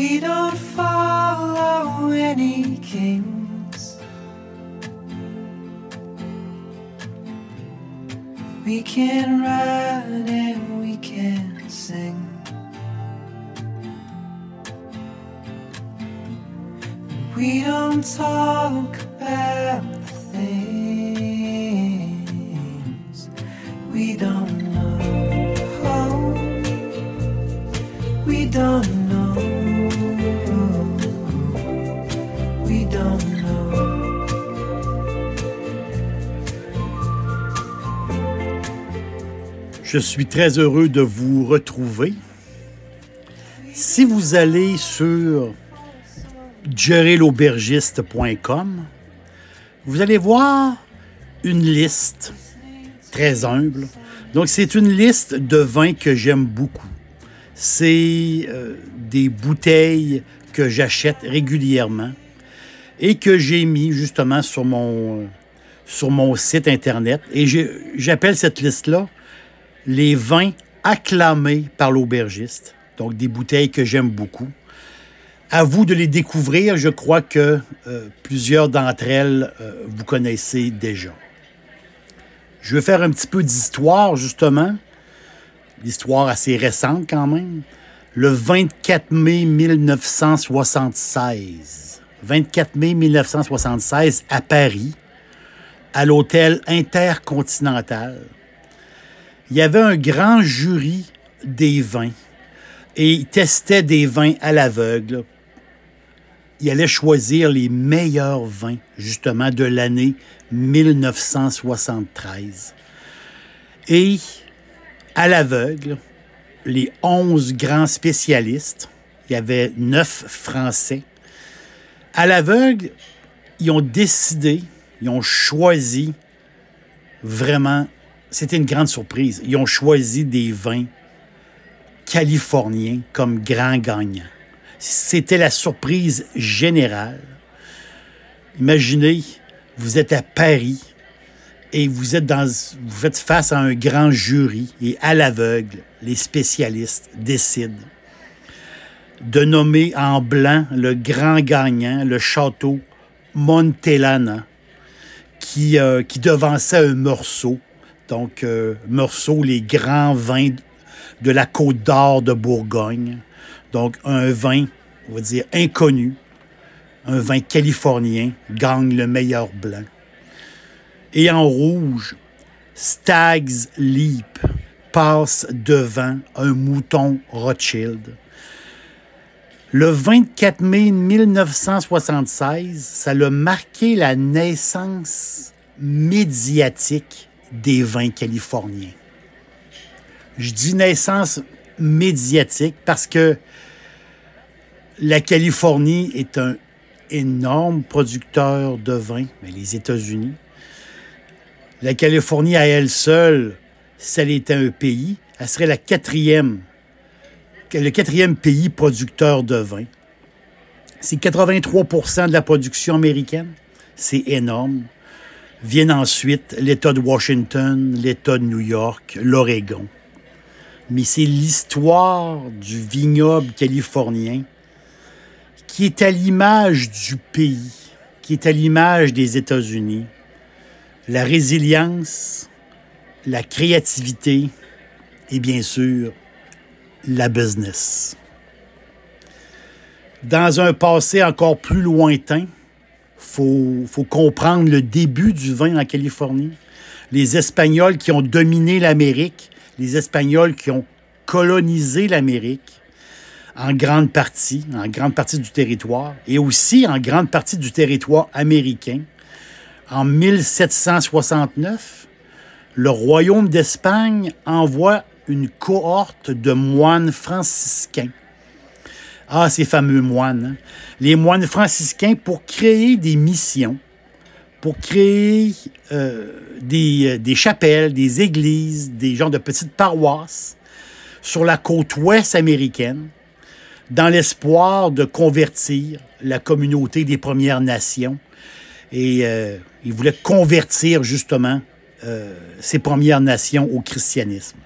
We don't follow any kings. We can ride and we can sing. We don't talk about Je suis très heureux de vous retrouver. Si vous allez sur jerrylaubergiste.com, vous allez voir une liste très humble. Donc, c'est une liste de vins que j'aime beaucoup. C'est euh, des bouteilles que j'achète régulièrement et que j'ai mis justement sur mon, site Internet. Et j'appelle cette liste-là les vins acclamés par l'aubergiste. Donc, des bouteilles que j'aime beaucoup. À vous de les découvrir. Je crois que euh, plusieurs d'entre elles, euh, vous connaissez déjà. Je vais faire un petit peu d'histoire, justement. L'histoire assez récente, quand même. Le 24 mai 1976. 24 mai 1976, à Paris, à l'hôtel Intercontinental il y avait un grand jury des vins et il testait des vins à l'aveugle. Il allait choisir les meilleurs vins, justement, de l'année 1973. Et à l'aveugle, les 11 grands spécialistes, il y avait 9 Français, à l'aveugle, ils ont décidé, ils ont choisi vraiment c'était une grande surprise. Ils ont choisi des vins californiens comme grands gagnants. C'était la surprise générale. Imaginez, vous êtes à Paris et vous êtes, êtes face à un grand jury et à l'aveugle, les spécialistes décident de nommer en blanc le grand gagnant, le château Montellana, qui, euh, qui devançait un morceau donc, Meursault, les grands vins de la Côte d'Or de Bourgogne. Donc, un vin, on va dire, inconnu, un vin californien, gagne le meilleur blanc. Et en rouge, Stag's Leap passe devant un mouton Rothschild. Le 24 mai 1976, ça a marqué la naissance médiatique des vins californiens. Je dis naissance médiatique parce que la Californie est un énorme producteur de vin, mais les États-Unis. La Californie à elle seule, si elle était un pays, elle serait la quatrième, le quatrième pays producteur de vin. C'est 83% de la production américaine. C'est énorme. Viennent ensuite l'État de Washington, l'État de New York, l'Oregon. Mais c'est l'histoire du vignoble californien qui est à l'image du pays, qui est à l'image des États-Unis. La résilience, la créativité et bien sûr la business. Dans un passé encore plus lointain, faut, faut comprendre le début du vin en Californie. Les Espagnols qui ont dominé l'Amérique, les Espagnols qui ont colonisé l'Amérique en grande partie, en grande partie du territoire, et aussi en grande partie du territoire américain, En 1769, le royaume d'Espagne envoie une cohorte de moines franciscains. Ah, ces fameux moines. hein. Les moines franciscains pour créer des missions, pour créer euh, des, euh, des chapelles, des églises, des genres de petites paroisses sur la côte ouest américaine, dans l'espoir de convertir la communauté des Premières Nations. Et euh, ils voulaient convertir justement ces Premières Nations au christianisme.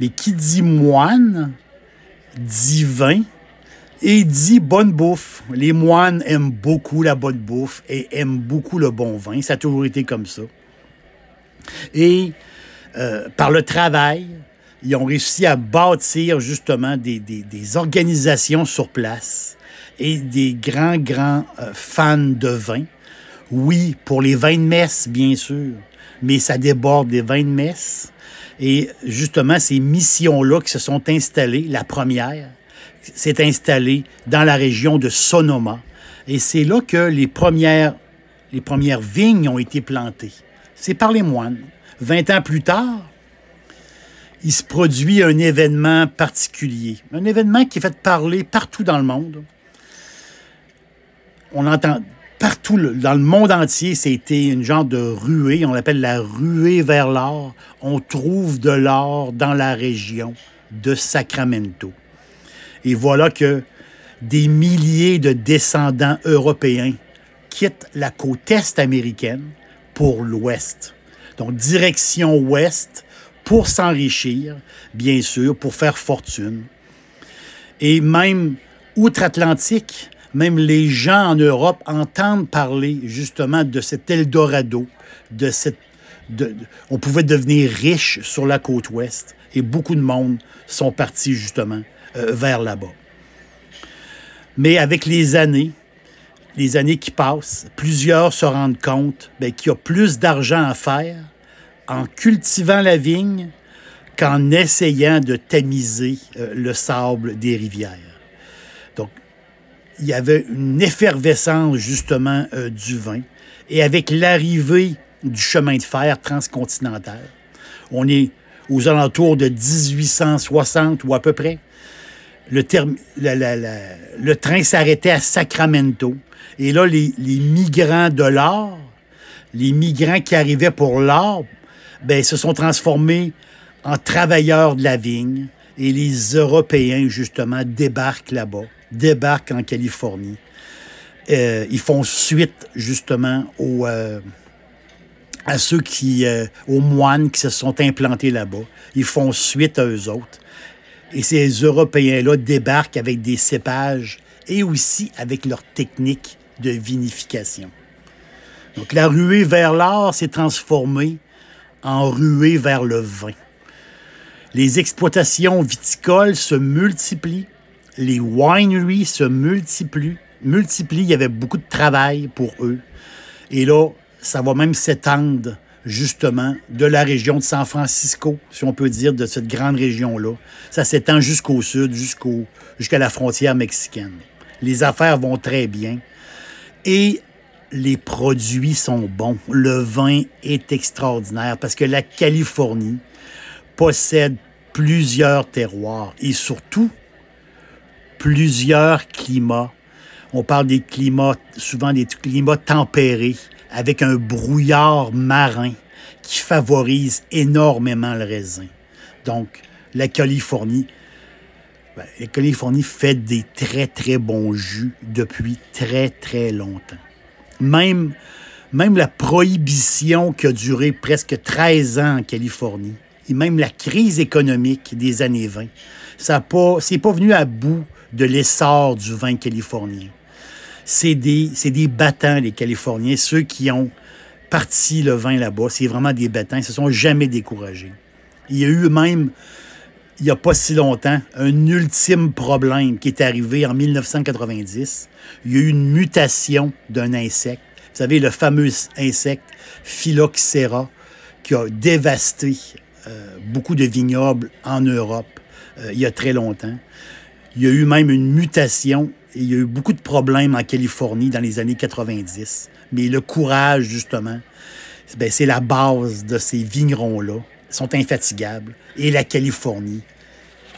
Mais qui dit moine, dit vin et dit bonne bouffe. Les moines aiment beaucoup la bonne bouffe et aiment beaucoup le bon vin. Ça a toujours été comme ça. Et euh, par le travail, ils ont réussi à bâtir justement des, des- des organisations sur place et des grands, grands euh, fans de vin. Oui, pour les vins de messe, bien sûr, mais ça déborde des vins de messe. Et justement, ces missions-là qui se sont installées, la première s'est installée dans la région de Sonoma. Et c'est là que les premières, vignes ont été plantées. C'est par les moines. 20 ans plus tard, il se produit un événement particulier. Un événement qui fait parler partout dans le monde. On entend partout dans le monde entier, c'était une genre de ruée, on l'appelle la ruée vers l'or. On trouve de l'or dans la région de Sacramento. Et voilà que des milliers de descendants européens quittent la côte est américaine pour l'ouest. Donc, direction ouest pour s'enrichir, bien sûr, pour faire fortune. Et même outre-Atlantique, même les gens en Europe entendent parler justement de cet Eldorado, de cette. on pouvait devenir riche sur la côte ouest et beaucoup de monde sont partis justement euh, vers là-bas. Mais avec les années, les années qui passent, plusieurs se rendent compte ben, qu'il y a plus d'argent à faire en cultivant la vigne qu'en essayant de tamiser euh, le sable des rivières. Il y avait une effervescence justement euh, du vin. Et avec l'arrivée du chemin de fer transcontinental, on est aux alentours de 1860 ou à peu près. Le, train s'arrêtait à Sacramento. Et là, les, les migrants de l'or, les migrants qui arrivaient pour l'or, ben, se sont transformés en travailleurs de la vigne. Et les Européens, justement, débarquent là-bas, débarquent en Californie. Euh, ils font suite, justement, aux, euh, à ceux qui, euh, aux moines qui se sont implantés là-bas. Ils font suite à eux autres. Et ces Européens-là débarquent avec des cépages et aussi avec leur technique de vinification. Donc la ruée vers l'or s'est transformée en ruée vers le vin. Les exploitations viticoles se multiplient, les wineries se multiplient, multiplient. Il y avait beaucoup de travail pour eux. Et là, ça va même s'étendre justement de la région de San Francisco, si on peut dire, de cette grande région-là. Ça s'étend jusqu'au sud, jusqu'au, jusqu'à la frontière mexicaine. Les affaires vont très bien. Et les produits sont bons. Le vin est extraordinaire parce que la Californie possède plusieurs terroirs et surtout plusieurs climats. On parle des climats, souvent des climats tempérés, avec un brouillard marin qui favorise énormément le raisin. Donc, la Californie, ben, fait des très, très bons jus depuis très, très longtemps. Même, même la prohibition qui a duré presque 13 ans en Californie, et même la crise économique des années 20, ça pas, c'est pas venu à bout de l'essor du vin californien. C'est des, battants, les Californiens, ceux qui ont parti le vin là-bas. C'est vraiment des battants. Ils ne se sont jamais découragés. Il y a eu même, il n'y a pas si longtemps, un ultime problème qui est arrivé en 1990. Il y a eu une mutation d'un insecte. Vous savez, le fameux insecte Phylloxera qui a dévasté beaucoup de vignobles en Europe euh, il y a très longtemps. Il y a eu même une mutation et il y a eu beaucoup de problèmes en Californie dans les années 90. Mais le courage, justement, ben, c'est la base de ces vignerons-là. Ils sont infatigables. Et la Californie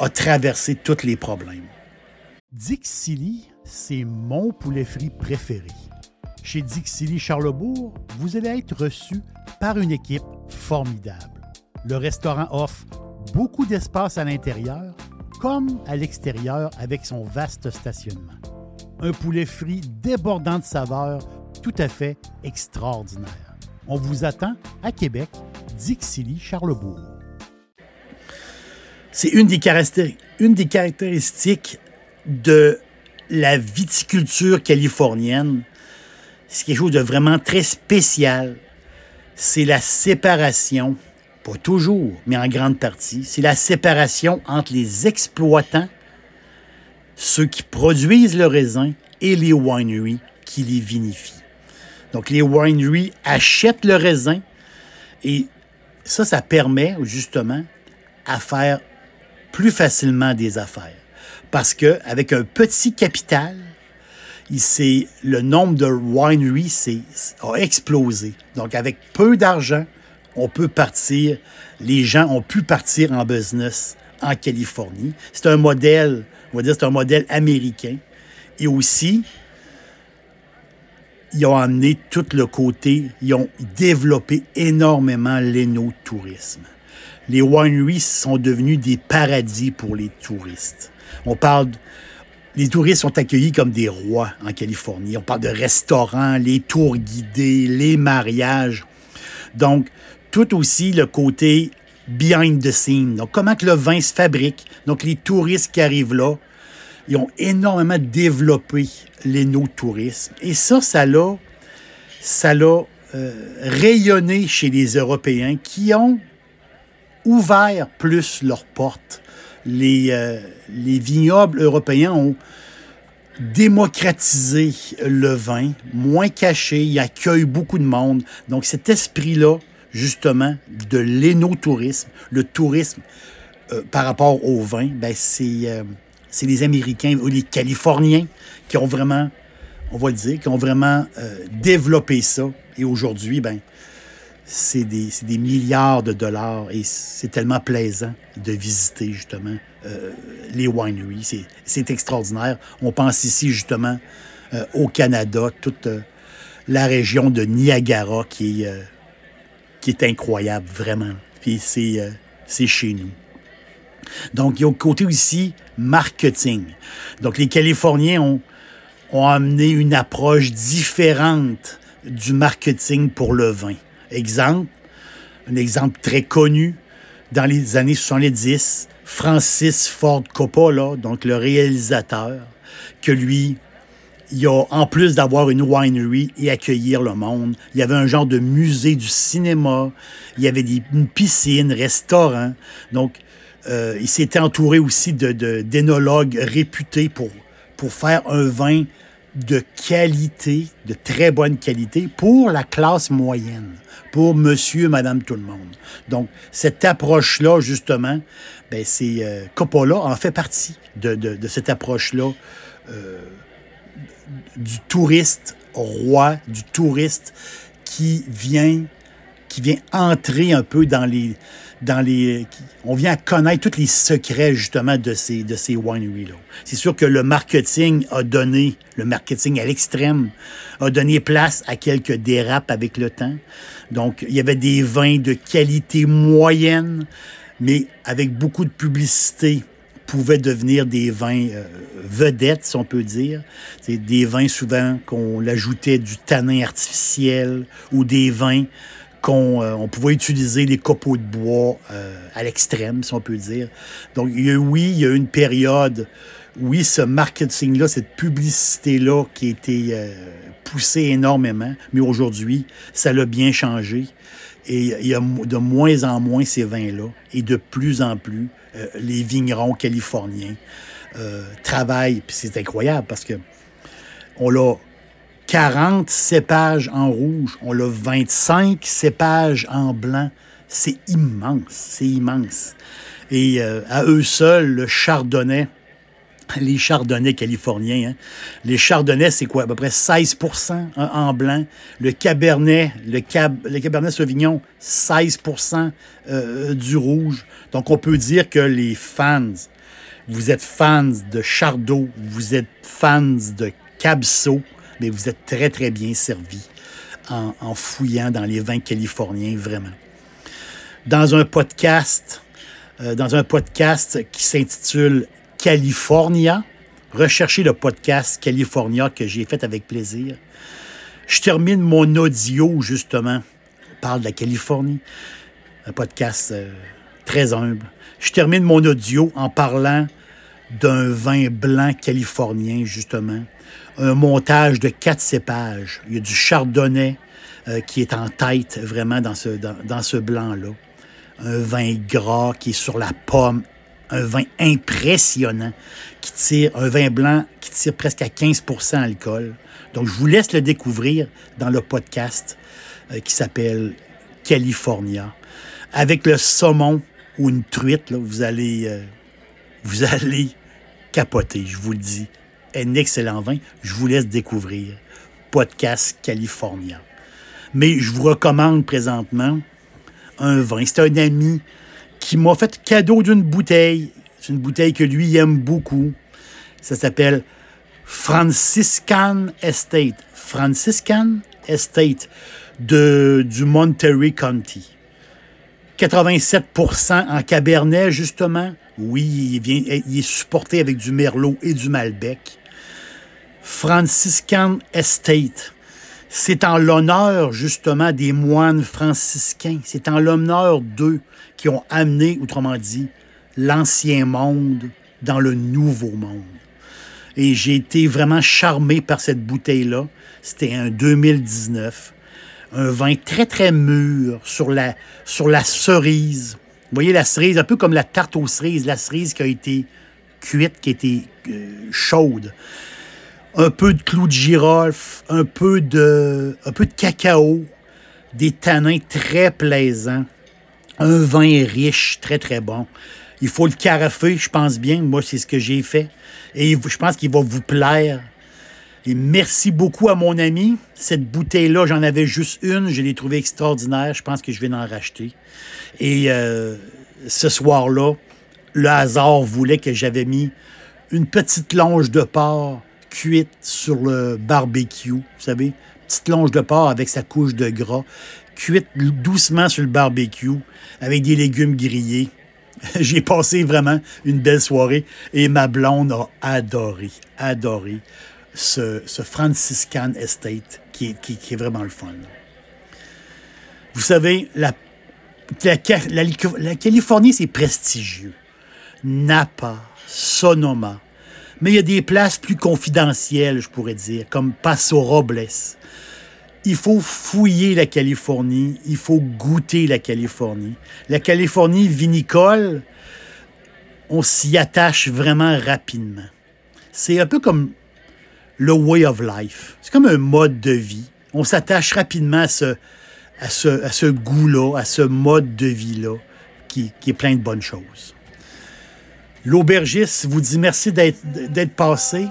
a traversé tous les problèmes. Dixili, c'est mon poulet frit préféré. Chez Dixili Charlebourg, vous allez être reçu par une équipe formidable. Le restaurant offre beaucoup d'espace à l'intérieur comme à l'extérieur avec son vaste stationnement. Un poulet frit débordant de saveurs tout à fait extraordinaire. On vous attend à Québec, Dixilly, Charlebourg. C'est une une des caractéristiques de la viticulture californienne. C'est quelque chose de vraiment très spécial. C'est la séparation pas toujours, mais en grande partie, c'est la séparation entre les exploitants, ceux qui produisent le raisin, et les wineries qui les vinifient. Donc, les wineries achètent le raisin et ça, ça permet justement à faire plus facilement des affaires. Parce qu'avec un petit capital, le nombre de wineries a explosé. Donc, avec peu d'argent, on peut partir, les gens ont pu partir en business en Californie. C'est un modèle, on va dire, c'est un modèle américain. Et aussi, ils ont amené tout le côté, ils ont développé énormément l'énotourisme. Les wineries sont devenus des paradis pour les touristes. On parle, les touristes sont accueillis comme des rois en Californie. On parle de restaurants, les tours guidés, les mariages. Donc, tout aussi le côté behind the scene. Donc, comment le vin se fabrique. Donc, les touristes qui arrivent là, ils ont énormément développé l'éno-tourisme. Et ça, ça l'a, ça euh, rayonné chez les Européens qui ont ouvert plus leurs portes. Les, euh, les vignobles européens ont démocratisé le vin, moins caché, ils accueillent beaucoup de monde. Donc cet esprit-là, justement de l'énotourisme, le tourisme euh, par rapport au vin, ben euh, c'est les Américains ou les Californiens qui ont vraiment, on va le dire, qui ont vraiment euh, développé ça. Et aujourd'hui, ben, c'est des, des, milliards de dollars et c'est tellement plaisant de visiter justement les wineries. C'est extraordinaire. On pense ici justement au Canada, toute la région de Niagara qui est qui est incroyable, vraiment. Puis c'est, euh, c'est chez nous. Donc, il y a au côté aussi marketing. Donc, les Californiens ont, ont amené une approche différente du marketing pour le vin. Exemple, un exemple très connu dans les années 70, Francis Ford Coppola, donc le réalisateur, que lui il y a, en plus d'avoir une winery et accueillir le monde, il y avait un genre de musée du cinéma, il y avait des, une piscine, restaurant. Donc, euh, il s'était entouré aussi d'énologues de, réputés pour, pour faire un vin de qualité, de très bonne qualité, pour la classe moyenne, pour monsieur, madame, tout le monde. Donc, cette approche-là, justement, ben, c'est euh, Coppola en fait partie de, de cette approche-là. Euh, du touriste roi, du touriste qui vient, qui vient entrer un peu dans les. Dans les, on vient connaître tous les secrets justement de ces, de ces wineries-là. C'est sûr que le marketing a donné, le marketing à l'extrême, a donné place à quelques dérapes avec le temps. Donc, il y avait des vins de qualité moyenne, mais avec beaucoup de publicité pouvaient devenir des vins euh, vedettes, si on peut dire. Des vins souvent qu'on ajoutait du tanin artificiel ou des vins qu'on euh, on pouvait utiliser les copeaux de bois euh, à l'extrême, si on peut dire. Donc, il y a, oui, il y a une période, oui, ce marketing-là, cette publicité-là qui a été poussée énormément, mais aujourd'hui, ça l'a bien changé. Et il y a de moins en moins ces vins-là, et de plus en plus, euh, les vignerons californiens euh, travaillent, puis c'est incroyable parce que on a 40 cépages en rouge, on a 25 cépages en blanc. C'est immense, c'est immense. Et euh, à eux seuls, le chardonnay les chardonnays californiens. hein. Les chardonnays, c'est quoi? À peu près 16 en, en blanc. Le cabernet, le, cab, le cabernet sauvignon, 16% euh, du rouge. Donc, on peut dire que les fans, vous êtes fans de Chardot, vous êtes fans de Cabso, mais vous êtes très, très bien servis en, en fouillant dans les vins californiens, vraiment. Dans un podcast, euh, dans un podcast qui s'intitule California, recherchez le podcast California que j'ai fait avec plaisir. Je termine mon audio, justement. On parle de la Californie. Un podcast euh, très humble. Je termine mon audio en parlant d'un vin blanc californien, justement. Un montage de quatre cépages. Il y a du chardonnay euh, qui est en tête, vraiment, dans ce, dans, dans ce blanc-là. Un vin gras qui est sur la pomme. Un vin impressionnant qui tire, un vin blanc qui tire presque à 15% alcool. Donc, je vous laisse le découvrir dans le podcast euh, qui s'appelle California. Avec le saumon ou une truite, vous allez, euh, vous allez capoter, je vous le dis. Un excellent vin, je vous laisse découvrir. Podcast California. Mais je vous recommande présentement un vin. C'est un ami qui m'a fait cadeau d'une bouteille. C'est une bouteille que lui aime beaucoup. Ça s'appelle Franciscan Estate. Franciscan Estate de, du Monterey County. 87% en Cabernet, justement. Oui, il, vient, il est supporté avec du Merlot et du Malbec. Franciscan Estate. C'est en l'honneur, justement, des moines franciscains. C'est en l'honneur d'eux qui ont amené, autrement dit, l'ancien monde dans le nouveau monde. Et j'ai été vraiment charmé par cette bouteille-là. C'était un 2019. Un vin très, très mûr sur la, sur la cerise. Vous voyez la cerise, un peu comme la tarte aux cerises, la cerise qui a été cuite, qui a été euh, chaude. Un peu de clou de girofle, un peu de, un peu de cacao, des tanins très plaisants. Un vin riche, très, très bon. Il faut le carafer, je pense bien. Moi, c'est ce que j'ai fait. Et je pense qu'il va vous plaire. Et merci beaucoup à mon ami. Cette bouteille-là, j'en avais juste une. Je l'ai trouvée extraordinaire. Je pense que je vais en racheter. Et euh, ce soir-là, le hasard voulait que j'avais mis une petite longe de porc cuite sur le barbecue. Vous savez, petite longe de porc avec sa couche de gras, cuite doucement sur le barbecue avec des légumes grillés. J'ai passé vraiment une belle soirée et ma blonde a adoré, adoré ce, Franciscan Estate qui est, vraiment le fun. Vous savez, la Californie, c'est prestigieux. Napa, Sonoma. Mais il y a des places plus confidentielles, je pourrais dire, comme Paso Robles. Il faut fouiller la Californie, il faut goûter la Californie. La Californie vinicole, on s'y attache vraiment rapidement. C'est un peu comme le way of life. C'est comme un mode de vie. On s'attache rapidement à ce, goût-là, à ce mode de vie-là, qui est plein de bonnes choses. L'aubergiste vous dit merci d'être passé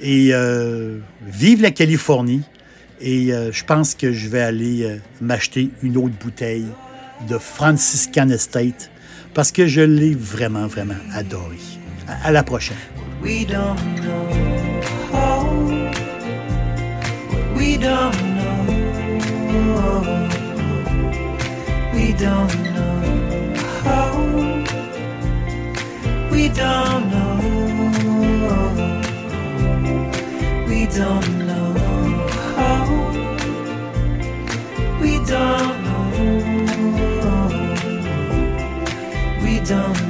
et euh, vive la Californie. Et euh, je pense que je vais aller euh, m'acheter une autre bouteille de Franciscan Estate parce que je l'ai vraiment, vraiment adoré. À, la prochaine. We don't know. We don't know. We don't know. We don't know.